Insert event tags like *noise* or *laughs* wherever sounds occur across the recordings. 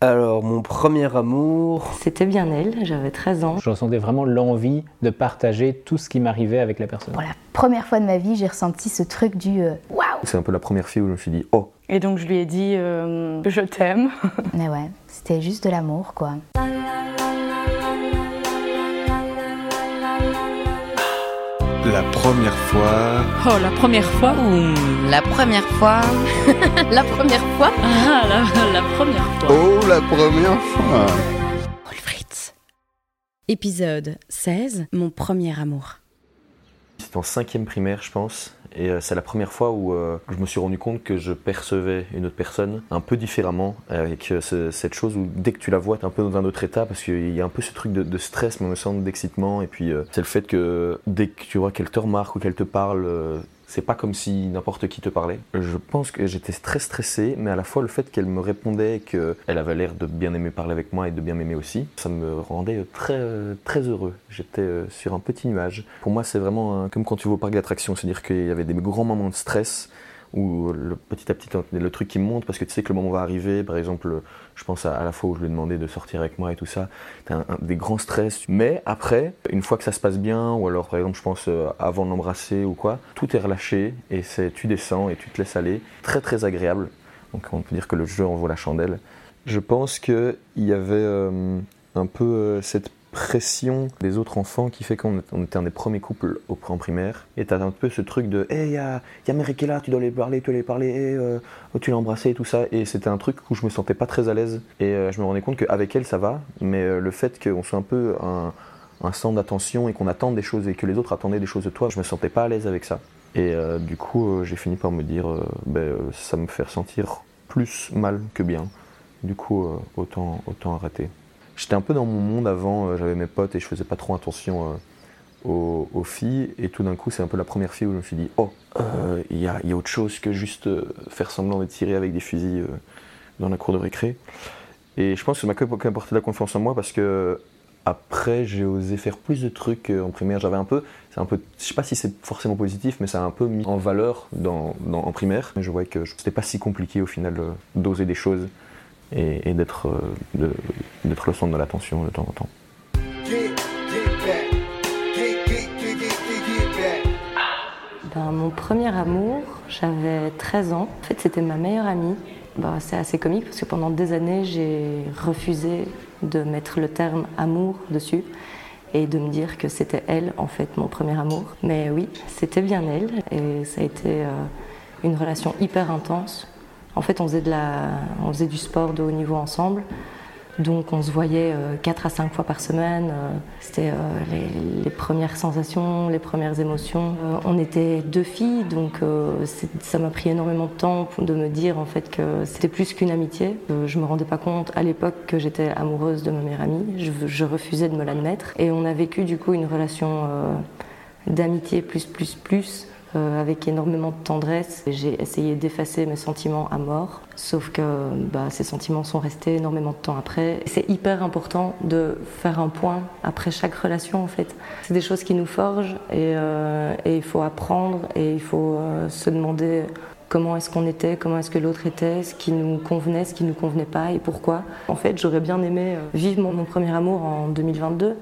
Alors, mon premier amour. C'était bien elle, j'avais 13 ans. Je ressentais vraiment l'envie de partager tout ce qui m'arrivait avec la personne. Pour la première fois de ma vie, j'ai ressenti ce truc du euh, waouh C'est un peu la première fille où je me suis dit oh. Et donc je lui ai dit euh, je t'aime. *laughs* Mais ouais, c'était juste de l'amour quoi. La première fois. Oh, la première fois La première fois. *laughs* la première fois. Ah, la, la première fois. Oh, la première fois. Wolfritz. Épisode 16 Mon premier amour. C'était en cinquième primaire, je pense. Et euh, c'est la première fois où euh, je me suis rendu compte que je percevais une autre personne un peu différemment, avec euh, ce- cette chose où dès que tu la vois, tu es un peu dans un autre état, parce qu'il y a un peu ce truc de, stress, mais temps d'excitement. Et puis c'est le fait que dès que tu vois qu'elle te remarque ou qu'elle te parle, c'est pas comme si n'importe qui te parlait. Je pense que j'étais très stressé, mais à la fois le fait qu'elle me répondait, qu'elle avait l'air de bien aimer parler avec moi et de bien m'aimer aussi, ça me rendait très, très heureux. J'étais euh, sur un petit nuage. Pour moi, c'est vraiment comme quand tu vas au parc d'attractions, c'est-à-dire qu'il y avait des grands moments de stress où le, petit à petit le truc qui monte parce que tu sais que le moment va arriver. Par exemple, je pense à, la fois où je lui ai demandé de sortir avec moi et tout ça. Un- des grands stress. Mais après, une fois que ça se passe bien, ou alors par exemple, je pense euh, avant de l'embrasser ou quoi, tout est relâché et c'est tu descends et tu te laisses aller. Très très agréable. Donc on peut dire que le jeu en vaut la chandelle. Je pense qu'il y avait euh, un peu euh, cette pression des autres enfants qui fait qu'on on était un des premiers couples au, en primaire. Et t'as un peu ce truc de Hé, hey, y a, y a Mary qui est là, tu dois aller parler, tu dois aller parler, hey, euh, oh, tu l'as embrassé et tout ça. Et c'était un truc où je me sentais pas très à l'aise. Et euh, je me rendais compte qu'avec elle, ça va. Mais euh, le fait qu'on soit un peu un, centre d'attention et qu'on attende des choses et que les autres attendaient des choses de toi, je me sentais pas à l'aise avec ça. Et du coup, j'ai fini par me dire euh, ça me fait ressentir plus mal que bien. Du coup, autant, autant arrêter. J'étais un peu dans mon monde avant, euh, j'avais mes potes et je faisais pas trop attention euh, aux, filles. Et tout d'un coup, c'est un peu la première fille où je me suis dit Oh, euh, il y, a, autre chose que juste faire semblant de tirer avec des fusils dans la cour de récré. Et je pense que ça m'a quand même apporté de la confiance en moi parce que après, j'ai osé faire plus de trucs en primaire. J'avais un peu, c'est un peu, je sais pas si c'est forcément positif, mais ça a un peu mis en valeur dans, en primaire. Je voyais que c'était pas si compliqué au final d'oser des choses et, euh, d'être le centre de l'attention de temps en temps. Ben, mon premier amour, j'avais 13 ans. En fait, c'était ma meilleure amie. Ben, c'est assez comique parce que pendant des années, j'ai refusé de mettre le terme amour dessus et de me dire que c'était elle, en fait, mon premier amour. Mais oui, c'était bien elle et ça a été euh, une relation hyper intense. En fait, on faisait, du sport de haut niveau ensemble. Donc on se voyait 4 à 5 fois par semaine. Euh, C'était euh, les, premières sensations, les premières émotions. Euh, on était deux filles, donc euh, ça m'a pris énormément de temps de me dire en fait que c'était plus qu'une amitié. Euh, je me rendais pas compte à l'époque que j'étais amoureuse de ma meilleure amie. Je, refusais de me l'admettre. Et on a vécu du coup une relation euh, d'amitié plus plus plus euh, avec énormément de tendresse. J'ai essayé d'effacer mes sentiments à mort, sauf que bah, ces sentiments sont restés énormément de temps après. C'est hyper important de faire un point après chaque relation en fait. C'est des choses qui nous forgent et, euh, il faut apprendre et il faut euh, se demander comment est-ce qu'on était, comment est-ce que l'autre était, ce qui nous convenait, ce qui nous convenait pas et pourquoi. En fait, j'aurais bien aimé vivre mon, mon premier amour en 2022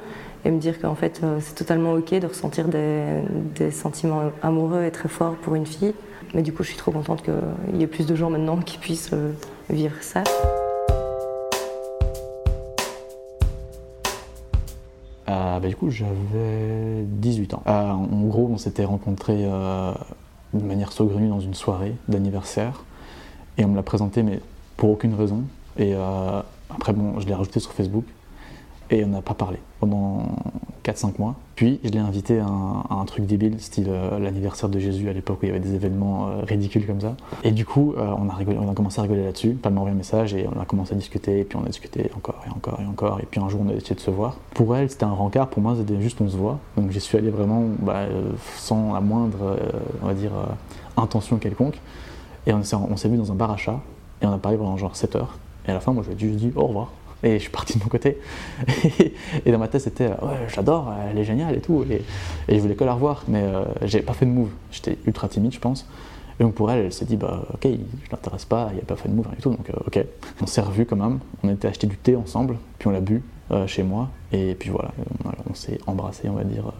et me dire qu'en fait euh, c'est totalement ok de ressentir des, sentiments amoureux et très forts pour une fille. Mais du coup, je suis trop contente qu'il y ait plus de gens maintenant qui puissent euh, vivre ça. Euh, bah, du coup, j'avais 18 ans. Euh, en gros, on s'était rencontrés de manière saugrenue dans une soirée d'anniversaire. Et on me l'a présenté, mais pour aucune raison. Et après, bon, je l'ai rajouté sur Facebook. Et on n'a pas parlé pendant 4-5 mois. Puis, je l'ai invité à un, truc débile, style euh, l'anniversaire de Jésus à l'époque où il y avait des événements euh, ridicules comme ça. Et du coup, euh, on, a commencé à rigoler là-dessus. Elle m'a envoyé un message et on a commencé à discuter. Et puis, on a discuté encore et encore et encore. Et puis, un jour, on a essayé de se voir. Pour elle, c'était un rencard. Pour moi, c'était juste on se voit. Donc, j'y suis allé vraiment bah, sans la moindre, on va dire, intention quelconque. Et on s'est on vu dans un bar à chat. Et on a parlé pendant genre 7 heures. Et à la fin, moi, je lui ai juste dit au revoir. Et je suis parti de mon côté. *laughs* et dans ma tête, c'était ouais, j'adore, elle est géniale et tout. Et, et je voulais que la revoir, mais euh, j'ai pas fait de move. J'étais ultra timide, je pense. Et donc pour elle, elle s'est dit, bah ok, je l'intéresse pas, il a pas fait de move, du tout, donc euh, ok. On s'est revus quand même, on était acheté du thé ensemble, puis on l'a bu euh, chez moi, et puis voilà, on, s'est embrassé, on va dire, euh,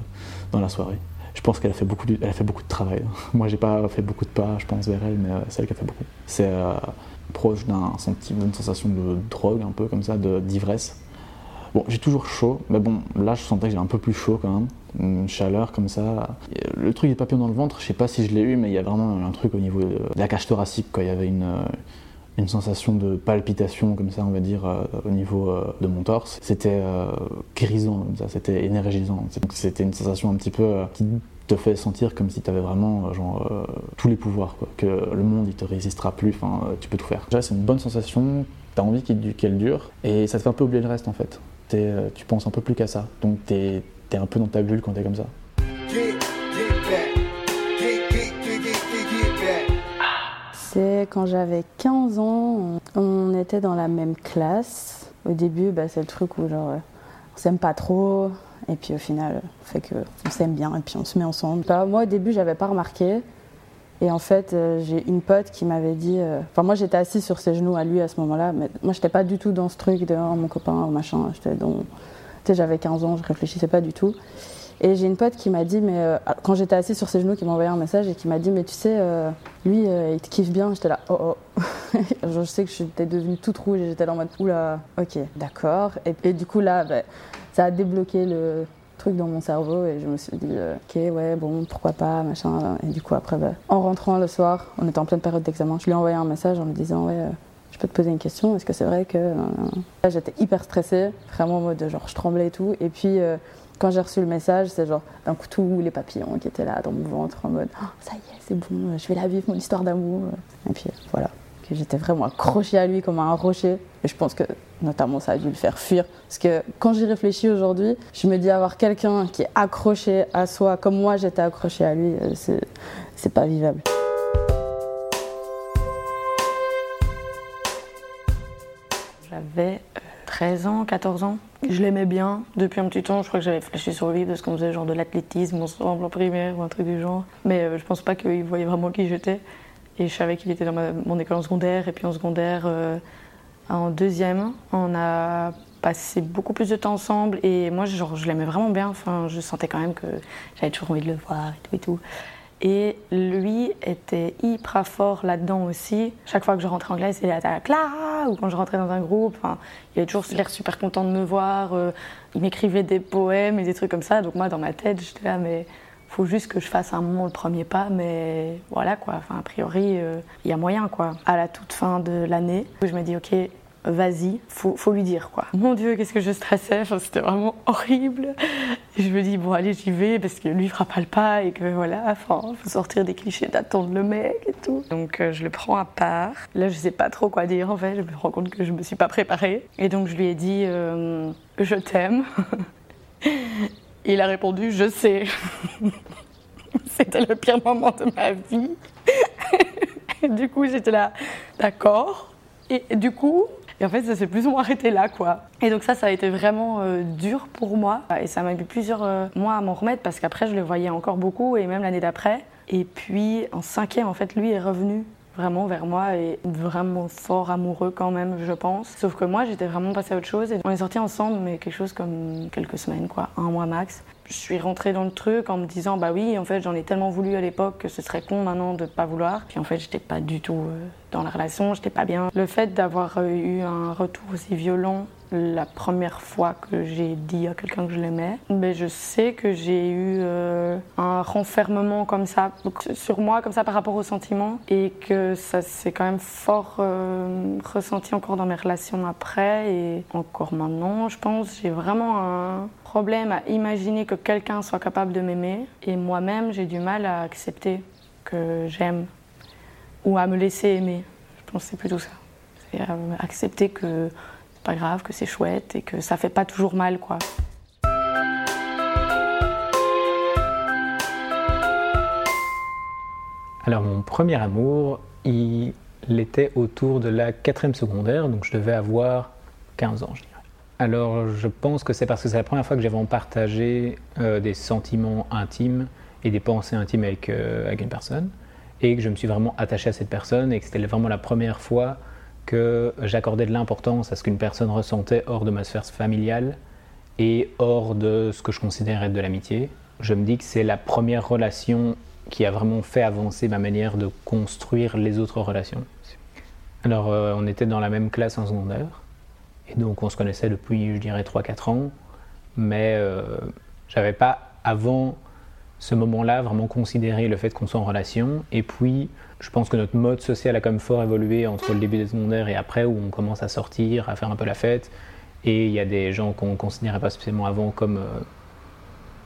dans la soirée. Je pense qu'elle a fait beaucoup, de, a fait beaucoup de travail. *laughs* Moi, j'ai pas fait beaucoup de pas, je pense, vers elle, mais euh, c'est elle qui a fait beaucoup. C'est euh, proche d'un sentiment, d'une sensation de drogue, un peu comme ça, d'ivresse. Bon, j'ai toujours chaud, mais bon, là, je sentais que j'avais un peu plus chaud quand même. Une chaleur comme ça. Le truc des papillons dans le ventre, je sais pas si je l'ai eu, mais il y a vraiment un truc au niveau de la cage thoracique, quoi. Il y avait une, euh, une sensation de palpitation, comme ça, on va dire, euh, au niveau euh, de mon torse. C'était euh, grisant, c'était énergisant. C'était une sensation un petit peu te fait sentir comme si tu avais vraiment euh, genre, euh, tous les pouvoirs, quoi. que le monde il te résistera plus, enfin, euh, tu peux tout faire. C'est une bonne sensation, tu as envie qu'elle dure, et ça te fait un peu oublier le reste en fait. Tu penses un peu plus qu'à ça, donc tu es, un peu dans ta bulle quand tu es comme ça. C'est quand j'avais 15 ans, on, était dans la même classe. Au début, bah, c'est le truc où genre, on s'aime pas trop, et puis au final, on fait que on s'aime bien, et puis on se met ensemble. Bah, moi, au début, j'avais pas remarqué. Et en fait, euh, j'ai une pote qui m'avait dit. euh, Enfin, moi, j'étais assise sur ses genoux à lui à ce moment-là, mais moi, j'étais pas du tout dans ce truc de oh, mon copain, machin. J'étais dans. J'avais 15 ans, je réfléchissais pas du tout. Et j'ai une pote qui m'a dit, mais euh, quand j'étais assise sur ses genoux, qui m'a envoyé un message et qui m'a dit, mais tu sais, euh, lui, euh, il te kiffe bien. J'étais là, oh oh. *laughs* Je sais que j'étais devenue toute rouge et j'étais là en mode, oula, ok, d'accord. Et, du coup, là, bah, ça a débloqué le truc dans mon cerveau et je me suis dit, ok, ouais, bon, pourquoi pas, machin. Et du coup, après, bah, en rentrant le soir, on était en pleine période d'examen, je lui ai envoyé un message en lui disant, ouais. je peux te poser une question, est-ce que c'est vrai que... Là, j'étais hyper stressée, vraiment en mode genre je tremblais et tout. Et puis quand j'ai reçu le message, c'est genre d'un coup tous les papillons qui étaient là dans mon ventre en mode Oh, ça y est, c'est bon, je vais la vivre, mon histoire d'amour. Et puis euh, voilà, que j'étais vraiment accrochée à lui comme à un rocher. Et je pense que notamment ça a dû le faire fuir. Parce que quand j'y réfléchis aujourd'hui, je me dis avoir quelqu'un qui est accroché à soi comme moi j'étais accrochée à lui, euh, c'est pas vivable. J'avais euh, 13 ans, 14 ans. Je l'aimais bien depuis un petit temps. Je crois que j'avais flashé sur lui parce qu'on faisait genre de l'athlétisme ensemble en primaire ou un truc du genre. Mais euh, je pense pas qu'il voyait vraiment qui j'étais. Et je savais qu'il était dans ma- mon école en secondaire. Et puis en secondaire, euh, en deuxième, on a passé beaucoup plus de temps ensemble. Et moi, genre, je l'aimais vraiment bien. Enfin, je sentais quand même que j'avais toujours envie de le voir et tout et tout. Et lui était hyper fort là-dedans aussi. Chaque fois que je rentrais en classe, il était à Clara, ou quand je rentrais dans un groupe, il avait toujours l'air super content de me voir. euh, il m'écrivait des poèmes et des trucs comme ça. Donc moi, dans ma tête, j'étais là, mais faut juste que je fasse un moment le premier pas. Mais voilà quoi. Enfin, a priori, euh, il y a moyen quoi. À la toute fin de l'année, je me dis, ok, vas-y, faut, lui dire quoi. Mon Dieu, qu'est-ce que je stressais, c'était vraiment horrible. Je me dis, bon, allez, j'y vais parce que lui fera pas le pas et que voilà, enfin, faut sortir des clichés d'attendre le mec et tout. Donc euh, je le prends à part. Là, je sais pas trop quoi dire en fait, je me rends compte que je me suis pas préparée. Et donc je lui ai dit, euh, je t'aime. *laughs* Il a répondu, je sais. *laughs* C'était le pire moment de ma vie. *laughs* Du coup, j'étais là, d'accord. Et du coup, et en fait, ça s'est plus ou moins arrêté là, quoi. Et donc ça, ça a été vraiment euh, dur pour moi. Et ça m'a mis plusieurs euh, mois à m'en remettre parce qu'après, je le voyais encore beaucoup et même l'année d'après. Et puis, en cinquième, en fait, lui est revenu vraiment vers moi et vraiment fort amoureux quand même, je pense. Sauf que moi, j'étais vraiment passée à autre chose. Et on est sortis ensemble, mais quelque chose comme quelques semaines, quoi, un mois max. Je suis rentrée dans le truc en me disant, bah oui, en fait, j'en ai tellement voulu à l'époque que ce serait con maintenant de pas vouloir. Puis en fait, j'étais pas du tout euh, dans la relation, j'étais pas bien. Le fait d'avoir euh, eu un retour aussi violent la première fois que j'ai dit à quelqu'un que je l'aimais, mais je sais que j'ai eu euh, un renfermement comme ça sur moi, comme ça par rapport aux sentiments, et que ça s'est quand même fort euh, ressenti encore dans mes relations après et encore maintenant, je pense. J'ai vraiment un problème à imaginer que quelqu'un soit capable de m'aimer, et moi-même j'ai du mal à accepter que j'aime ou à me laisser aimer. Je pense que c'est plutôt ça. C'est euh, accepter que pas grave, que c'est chouette et que ça fait pas toujours mal, quoi. Alors mon premier amour, il était autour de la quatrième secondaire, donc je devais avoir 15 ans, je dirais. Alors je pense que c'est parce que c'est la première fois que j'avais partagé euh, des sentiments intimes et des pensées intimes avec, euh, avec une personne. et que je me suis vraiment attaché à cette personne et que c'était vraiment la première fois que j'accordais de l'importance à ce qu'une personne ressentait hors de ma sphère familiale et hors de ce que je considère être de l'amitié. Je me dis que c'est la première relation qui a vraiment fait avancer ma manière de construire les autres relations. Alors, euh, on était dans la même classe en secondaire, et donc on se connaissait depuis, je dirais, 3-4 ans, mais euh, j'avais pas avant ce moment-là vraiment considéré le fait qu'on soit en relation. Et puis, je pense que notre mode social a quand même fort évolué entre le début des secondaires et après, où on commence à sortir, à faire un peu la fête. Et il y a des gens qu'on ne considérait pas spécialement avant comme euh,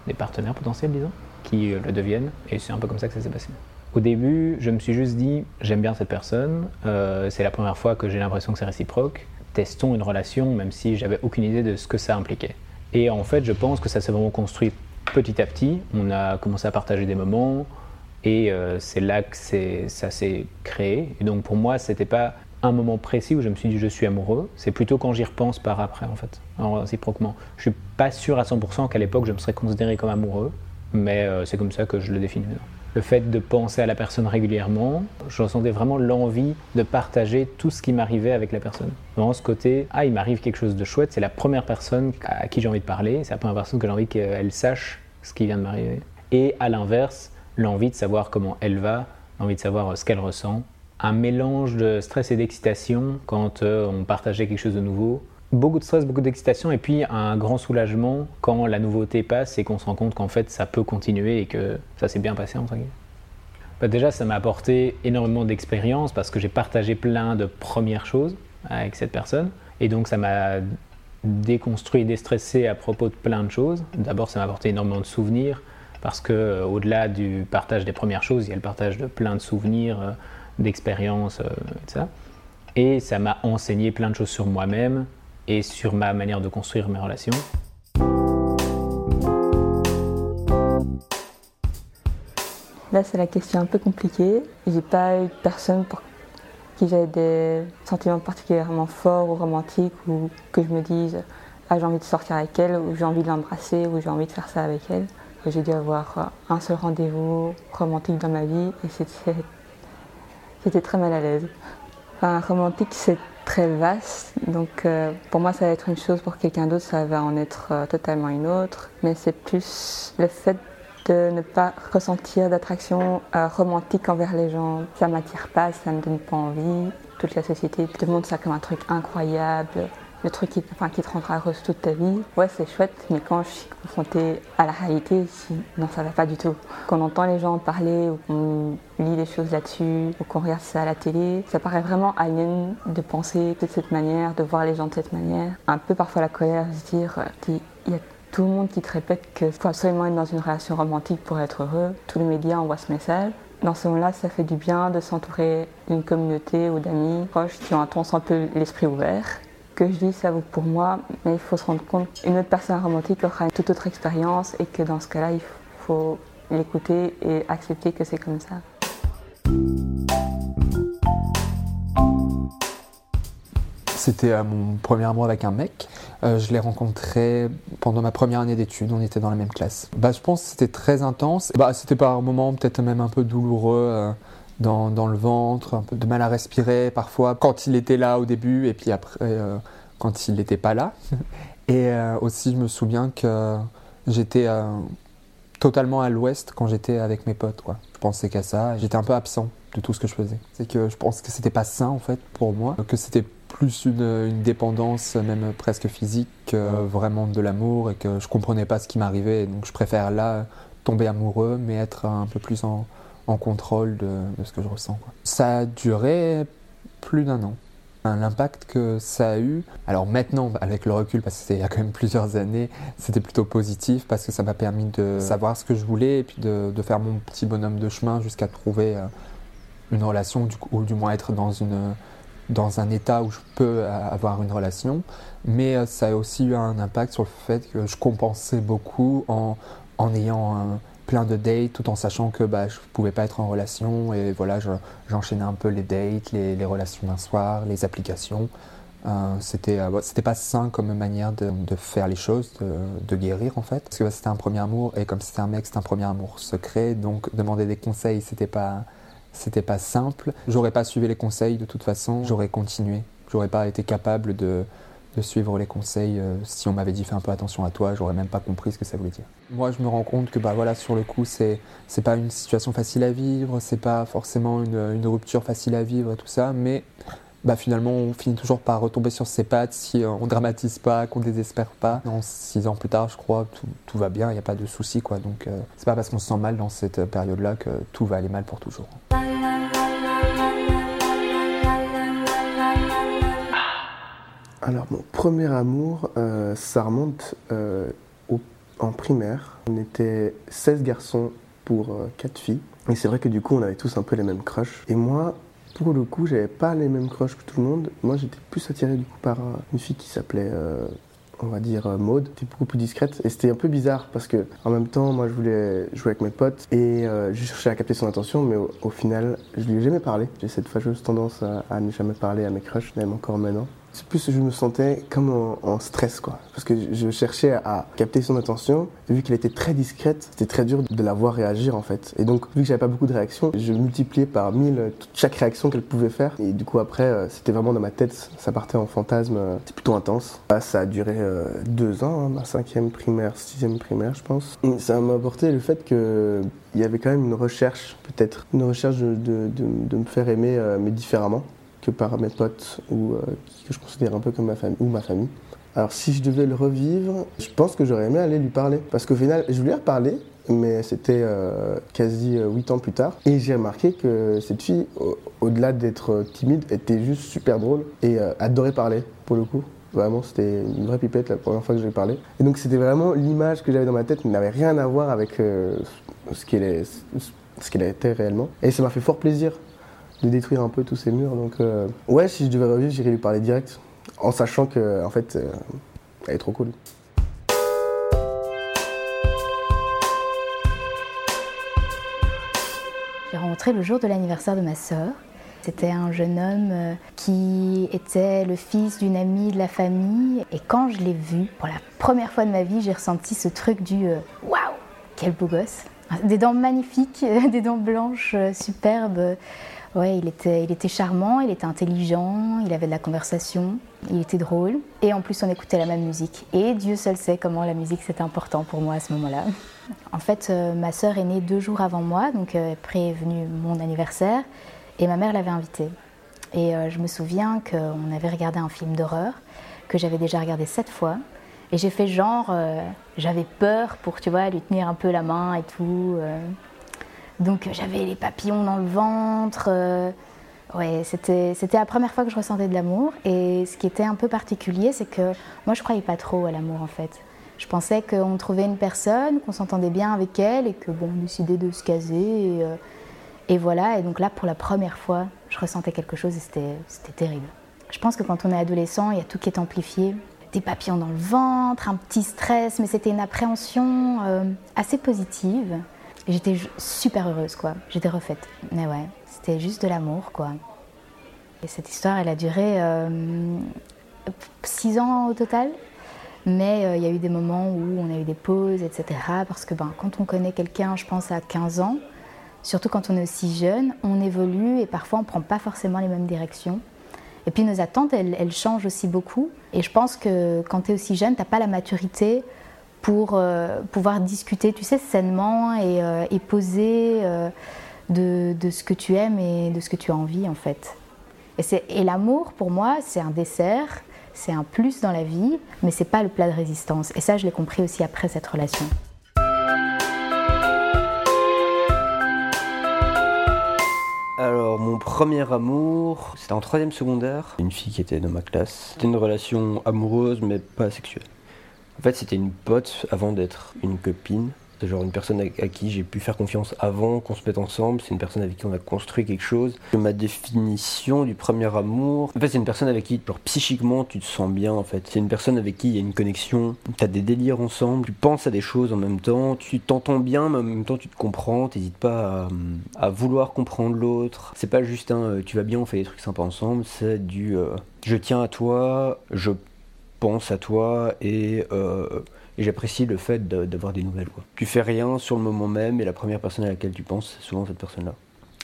des partenaires potentiels, disons, qui euh, le deviennent. Et c'est un peu comme ça que ça s'est passé. Au début, je me suis juste dit, j'aime bien cette personne, euh, c'est la première fois que j'ai l'impression que c'est réciproque. Testons une relation, même si j'avais aucune idée de ce que ça impliquait. Et en fait, je pense que ça s'est vraiment construit petit à petit. On a commencé à partager des moments, et c'est là que ça s'est créé. Et donc pour moi, c'était pas un moment précis où je me suis dit je suis amoureux, c'est plutôt quand j'y repense par après en fait, réciproquement. Je suis pas sûr à 100% qu'à l'époque je me serais considéré comme amoureux, mais euh, c'est comme ça que je le définis. Le fait de penser à la personne régulièrement, je ressentais vraiment l'envie de partager tout ce qui m'arrivait avec la personne. Vraiment ce côté, ah il m'arrive quelque chose de chouette, c'est la première personne à qui j'ai envie de parler, c'est la première personne que j'ai envie qu'elle sache ce qui vient de m'arriver. Et à l'inverse, l'envie de savoir comment elle va, l'envie de savoir ce qu'elle ressent, un mélange de stress et d'excitation quand euh, on partageait quelque chose de nouveau. Beaucoup de stress, beaucoup d'excitation et puis un grand soulagement quand la nouveauté passe et qu'on se rend compte qu'en fait ça peut continuer et que ça s'est bien passé entre guillemets. Bah déjà ça m'a apporté énormément d'expérience parce que j'ai partagé plein de premières choses avec cette personne et donc ça m'a déconstruit, déstressé à propos de plein de choses. D'abord ça m'a apporté énormément de souvenirs parce que euh, au-delà du partage des premières choses, il y a le partage de plein de souvenirs euh, d'expérience, etc. Et ça m'a enseigné plein de choses sur moi-même sur ma manière de construire mes relations. Là, c'est la question un peu compliquée. J'ai pas eu personne pour qui j'avais des sentiments particulièrement forts ou romantiques ou que je me dise ah, j'ai envie de sortir avec elle ou j'ai envie de l'embrasser ou j'ai envie de faire ça avec elle. J'ai dû avoir un seul rendez-vous romantique dans ma vie et c'était très mal à l'aise. Enfin, romantique, c'est très vaste, donc euh, pour moi ça va être une chose, pour quelqu'un d'autre ça va en être euh, totalement une autre, mais c'est plus le fait de ne pas ressentir d'attraction euh, romantique envers les gens. Ça m'attire pas, ça me donne pas envie. Toute la société te montre ça comme un truc incroyable, le truc qui, te rendra heureuse toute ta vie. Ouais, c'est chouette, mais quand je suis confrontée à la réalité, non, ça va pas du tout. Quand on entend les gens parler ou qu'on lit des choses là-dessus ou qu'on regarde ça à la télé, ça paraît vraiment alien de penser de cette manière, de voir les gens de cette manière. Un peu parfois la colère, se dire, il y a tout le monde qui te répète qu'il faut absolument être dans une relation romantique pour être heureux. Tous les médias envoient ce message. Dans ce moment-là, ça fait du bien de s'entourer d'une communauté ou d'amis proches qui ont un ton un peu l'esprit ouvert que je dis, ça vaut pour moi, mais il faut se rendre compte qu'une autre personne romantique aura une toute autre expérience et que dans ce cas-là, il faut l'écouter et accepter que c'est comme ça. C'était mon premier amour avec un mec. Euh, je l'ai rencontré pendant ma première année d'études, on était dans la même classe. Bah, je pense que c'était très intense. Bah, c'était par moments peut-être même un peu douloureux. Euh, dans, dans, le ventre, un peu de mal à respirer parfois quand il était là au début et puis après euh, quand il n'était pas là. *laughs* Et euh, aussi je me souviens que j'étais euh, totalement à l'ouest quand j'étais avec mes potes. Quoi. Je pensais qu'à ça, j'étais un peu absent de tout ce que je faisais. C'est que je pense que c'était pas sain en fait pour moi, que c'était plus une, une, dépendance même presque physique que vraiment de l'amour et que je comprenais pas ce qui m'arrivait. Donc je préfère là tomber amoureux mais être un peu plus en, en contrôle de, ce que je ressens. Ça a duré plus d'un an. L'impact que ça a eu, alors maintenant avec le recul, parce que c'était il y a quand même plusieurs années, c'était plutôt positif parce que ça m'a permis de savoir ce que je voulais et puis de, faire mon petit bonhomme de chemin jusqu'à trouver euh, une relation ou du moins être dans, une, dans un état où je peux avoir une relation. Mais euh, ça a aussi eu un impact sur le fait que je compensais beaucoup en, en ayant un, plein de dates tout en sachant que bah, je ne pouvais pas être en relation et voilà, j'enchaînais un peu les dates, les, relations d'un soir, les applications. Euh, c'était euh, c'était pas sain comme manière de, de faire les choses, de, de, guérir en fait. Parce que bah, c'était un premier amour et comme c'était un mec, c'était un premier amour secret, donc demander des conseils, c'était pas c'était pas simple. J'aurais pas suivi les conseils de toute façon, j'aurais continué. J'aurais pas été capable de, de suivre les conseils. Euh, si on m'avait dit fais un peu attention à toi, j'aurais même pas compris ce que ça voulait dire. Moi, je me rends compte que bah voilà, sur le coup, c'est c'est pas une situation facile à vivre, c'est pas forcément une, rupture facile à vivre tout ça, mais bah finalement, on finit toujours par retomber sur ses pattes si on dramatise pas, qu'on désespère pas. Non, six ans plus tard, je crois, tout, tout va bien, il n'y a pas de souci quoi. Donc, euh, c'est pas parce qu'on se sent mal dans cette période-là que tout va aller mal pour toujours. Alors, mon premier amour, euh, ça remonte euh, en primaire. On était 16 garçons pour 4 filles. Et c'est vrai que du coup, on avait tous un peu les mêmes crushs. Et moi, pour le coup, j'avais pas les mêmes crushs que tout le monde. Moi, j'étais plus attiré du coup par euh, une fille qui s'appelait, euh, on va dire, euh, Maude. C'était beaucoup plus discrète et c'était un peu bizarre parce que en même temps, moi, je voulais jouer avec mes potes et je cherchais à capter son attention, mais au, final, je lui ai jamais parlé. J'ai cette fâcheuse tendance à, ne jamais parler à mes crushs, même encore maintenant. C'est plus je me sentais comme en, stress, quoi. Parce que je cherchais à capter son attention. Et vu qu'elle était très discrète, c'était très dur de la voir réagir, en fait. Et donc, vu que j'avais pas beaucoup de réactions, je multipliais par mille chaque réaction qu'elle pouvait faire. Et du coup, après, euh, c'était vraiment dans ma tête. Ça partait en fantasme. Euh, c'était plutôt intense. ça a duré euh, deux ans, hein, ma cinquième primaire, sixième primaire, je pense. Ça m'a apporté le fait que il y avait quand même une recherche, peut-être, une recherche de, de, de, me faire aimer, mais différemment que par mes potes ou euh, que je considère un peu comme ma famille ou ma famille. Alors si je devais le revivre, je pense que j'aurais aimé aller lui parler. Parce qu'au final, je lui parler, mais c'était euh, quasi euh, ans plus tard. Et j'ai remarqué que cette fille, au-delà d'être timide, était juste super drôle et adorait parler, pour le coup. Vraiment, c'était une vraie pipette la première fois que j'ai parlé. Et donc c'était vraiment l'image que j'avais dans ma tête, mais n'avait rien à voir avec ce qu'elle qu'elle était réellement. Et ça m'a fait fort plaisir de détruire un peu tous ces murs. Donc, euh, ouais, si je devais revivre, j'irais lui parler direct, en sachant que, en fait, euh, elle est trop cool. J'ai rencontré le jour de l'anniversaire de ma sœur. C'était un jeune homme euh, qui était le fils d'une amie de la famille. Et quand je l'ai vu, pour la première fois de ma vie, j'ai ressenti ce truc du waouh, quel beau gosse! Des dents magnifiques, *laughs* des dents blanches superbes. Ouais, il était, il était charmant, il était intelligent, il avait de la conversation, il était drôle. Et en plus, on écoutait la même musique. Et Dieu seul sait comment la musique c'était important pour moi à ce moment-là. En fait, euh, ma sœur est née deux jours avant moi, donc euh, venu mon anniversaire, et ma mère l'avait invitée. Et euh, je me souviens qu'on avait regardé un film d'horreur que j'avais déjà regardé sept fois. Et j'ai fait genre, j'avais peur pour, tu vois, lui tenir un peu la main et tout. Donc j'avais les papillons dans le ventre. Euh, ouais, c'était, c'était la première fois que je ressentais de l'amour. Et ce qui était un peu particulier, c'est que moi je croyais pas trop à l'amour en fait. Je pensais qu'on trouvait une personne, qu'on s'entendait bien avec elle et que bon, on décidait de se caser. Et, euh, voilà, et donc là pour la première fois, je ressentais quelque chose et c'était, c'était terrible. Je pense que quand on est adolescent, il y a tout qui est amplifié. Des papillons dans le ventre, un petit stress, mais c'était une appréhension euh, assez positive j'étais super heureuse, quoi. J'étais refaite. Mais ouais, c'était juste de l'amour, quoi. Et cette histoire, elle a duré euh, six ans au total. Mais euh, il y a eu des moments où on a eu des pauses, etc. Parce que ben, quand on connaît quelqu'un, je pense à 15 ans, surtout quand on est aussi jeune, on évolue et parfois on ne prend pas forcément les mêmes directions. Et puis nos attentes, elles, elles changent aussi beaucoup. Et je pense que quand tu es aussi jeune, tu n'as pas la maturité pour euh, pouvoir discuter, tu sais, sainement et, euh, poser euh, de, ce que tu aimes et de ce que tu as envie, en fait. Et, et l'amour, pour moi, c'est un dessert, c'est un plus dans la vie, mais c'est pas le plat de résistance. Et ça, je l'ai compris aussi après cette relation. Alors, mon premier amour, c'était en troisième secondaire. Une fille qui était dans ma classe. C'était une relation amoureuse, mais pas sexuelle. En fait, c'était une pote avant d'être une copine. C'est genre une personne à, qui j'ai pu faire confiance avant qu'on se mette ensemble. C'est une personne avec qui on a construit quelque chose. Ma définition du premier amour, en fait, c'est une personne avec qui, psychiquement, tu te sens bien, en fait. C'est une personne avec qui il y a une connexion. Tu as des délires ensemble. Tu penses à des choses en même temps. Tu t'entends bien, mais en même temps, tu te comprends. T'hésites pas à, vouloir comprendre l'autre. C'est pas juste un euh, tu vas bien, on fait des trucs sympas ensemble. C'est du euh, je tiens à toi, je pense à toi euh, et, j'apprécie le fait d'avoir des nouvelles. Quoi. Tu fais rien sur le moment même et la première personne à laquelle tu penses, c'est souvent cette personne-là.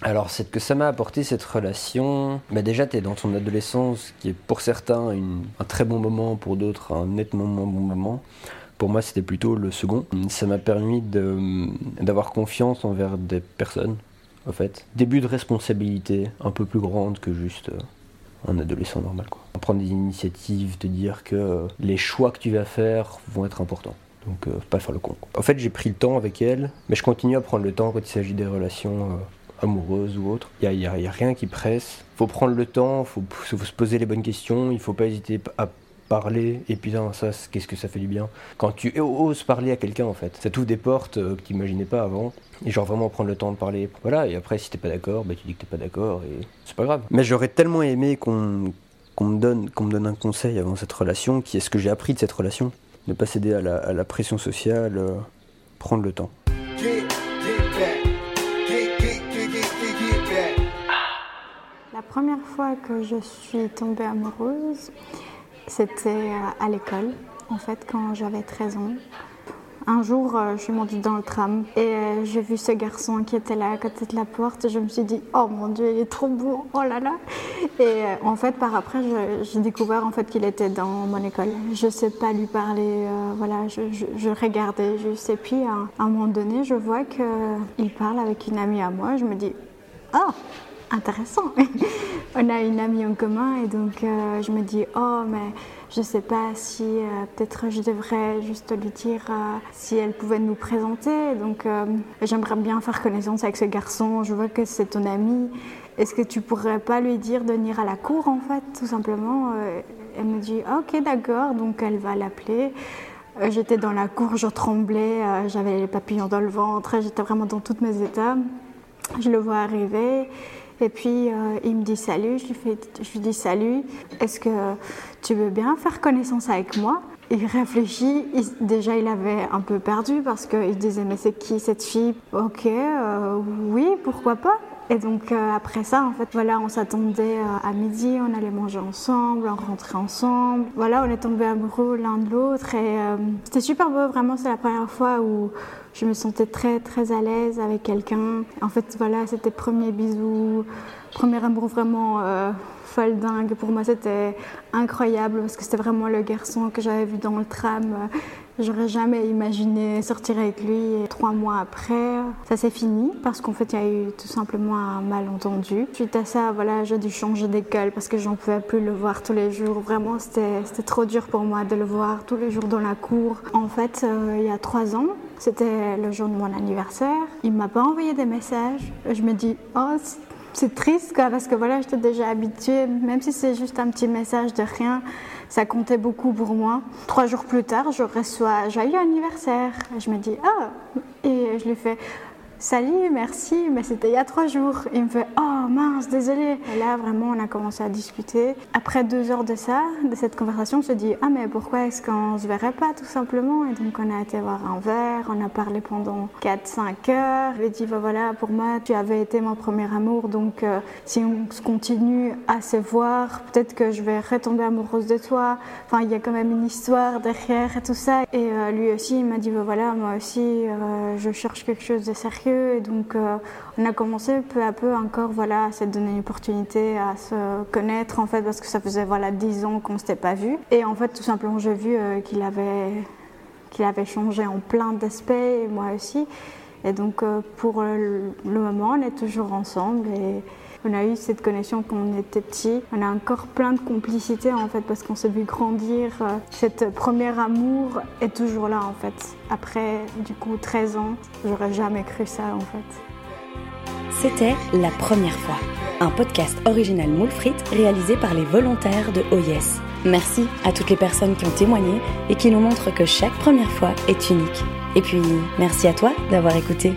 Alors, c'est que ça m'a apporté cette relation. Bah déjà, tu es dans ton adolescence, qui est pour certains une- un très bon moment, pour d'autres un nettement moins bon moment. Pour moi, c'était plutôt le second. Ça m'a permis d'avoir confiance envers des personnes, en fait. Début de responsabilité un peu plus grande que juste euh, un adolescent normal. Quoi. Prendre des initiatives, te dire que euh, les choix que tu vas faire vont être importants. Donc, euh, pas faire le con. En fait, j'ai pris le temps avec elle, mais je continue à prendre le temps quand il s'agit des relations euh, amoureuses ou autres. Il n'y a, rien qui presse. faut prendre le temps, faut, faut se poser les bonnes questions, il faut pas hésiter à parler. Et putain, ça, c'est- qu'est-ce que ça fait du bien? Quand tu oses parler à quelqu'un, en fait, ça t'ouvre des portes euh, que tu n'imaginais pas avant. Et genre vraiment prendre le temps de parler. Voilà, et après, si t'es pas d'accord, bah, tu dis que t'es pas d'accord et c'est pas grave. Mais j'aurais tellement aimé qu'on qu'on me, donne, qu'on me donne un conseil avant cette relation, qui est ce que j'ai appris de cette relation. Ne pas céder à la, à la pression sociale, euh, prendre le temps. La première fois que je suis tombée amoureuse, c'était euh, à l'école, en fait, quand j'avais 13 ans. Un jour, euh, je suis montée dans le tram et euh, j'ai vu ce garçon qui était là à côté de la porte. Je me suis dit, oh mon Dieu, il est trop beau, oh là là. Et en fait, par après, j'ai découvert en fait qu'il était dans mon école. Je sais pas lui parler, voilà, je, je- je regardais juste. Et puis, à, un moment donné, je vois qu'il parle avec une amie à moi. Je me dis, oh, intéressant. *laughs* On a une amie en commun et donc euh, je me dis, oh, mais je sais pas si euh, peut-être je devrais juste lui dire euh, si elle pouvait nous présenter. Donc j'aimerais bien faire connaissance avec ce garçon. Je vois que c'est ton ami. Est-ce que tu pourrais pas lui dire de venir à la cour en fait, tout simplement Elle me dit, ok, d'accord. Donc elle va l'appeler. J'étais dans la cour, je tremblais, j'avais les papillons dans le ventre, j'étais vraiment dans tous mes états. Je le vois arriver et puis euh, il me dit salut, je lui, fais, je lui dis salut, est-ce que tu veux bien faire connaissance avec moi? Il réfléchit, déjà il avait un peu perdu parce qu'il disait mais c'est qui cette fille? Ok, euh, oui, pourquoi pas? Et donc euh, après ça, en fait, voilà, on s'attendait euh, à midi, on allait manger ensemble, on rentrait ensemble. Voilà, on est tombés amoureux l'un de l'autre et euh, c'était super beau. Vraiment, c'est la première fois où je me sentais très très à l'aise avec quelqu'un. En fait, voilà, c'était premier bisou, premier amour vraiment folle dingue. Pour moi, c'était incroyable parce que c'était vraiment le garçon que j'avais vu dans le tram. J'aurais jamais imaginé sortir avec lui. Trois mois après, ça s'est fini parce qu'en fait, il y a eu tout simplement un malentendu. Suite à ça, voilà, j'ai dû changer d'école parce que j'en pouvais plus le voir tous les jours. Vraiment, c'était c'était trop dur pour moi de le voir tous les jours dans la cour. En fait, euh, il y a trois ans, c'était le jour de mon anniversaire. Il m'a pas envoyé des messages. Je me dis, oh, c'est- triste quoi, parce que voilà, j'étais déjà habituée, même si c'est juste un petit message de rien, ça comptait beaucoup pour moi. Trois jours plus tard, je reçois joyeux anniversaire. Je me dis ah, et je lui fais salut, merci, mais c'était il y a trois jours. Il me fait oh mince, désolé. Et là, vraiment, on a commencé à discuter. Après deux heures de ça, de cette conversation, je dis ah mais pourquoi est-ce qu'on se verrait pas tout simplement? Et donc on a été voir un verre, on a parlé pendant 4-5 heures. Je lui ai dit bah voilà, pour moi, tu avais été mon premier amour, donc euh, si on continue à se voir, peut-être que je vais retomber amoureuse de toi. Enfin, il y a quand même une histoire derrière et tout ça. Et euh, lui aussi, il m'a dit bah voilà, moi aussi, euh, je cherche quelque chose de sérieux. Et donc, euh, on a commencé peu à peu encore voilà, à se donner une opportunité à se connaître en fait, parce que ça faisait voilà 10 ans qu'on ne s'était pas vu. Et en fait, tout simplement, j'ai vu euh, qu'il avait qu'il avait changé en plein d'aspects, moi aussi. Et donc, euh, pour le moment, on est toujours ensemble on a eu cette connexion quand on était petit. On a encore plein de complicité en fait parce qu'on s'est vu grandir. Euh, Cette premier amour est toujours là en fait. Après, du coup, 13 ans, j'aurais jamais cru ça en fait. C'était La Première fois, un podcast original Moule réalisé par les volontaires de OYES. Merci à toutes les personnes qui ont témoigné et qui nous montrent que chaque première fois est unique. Et puis, merci à toi d'avoir écouté.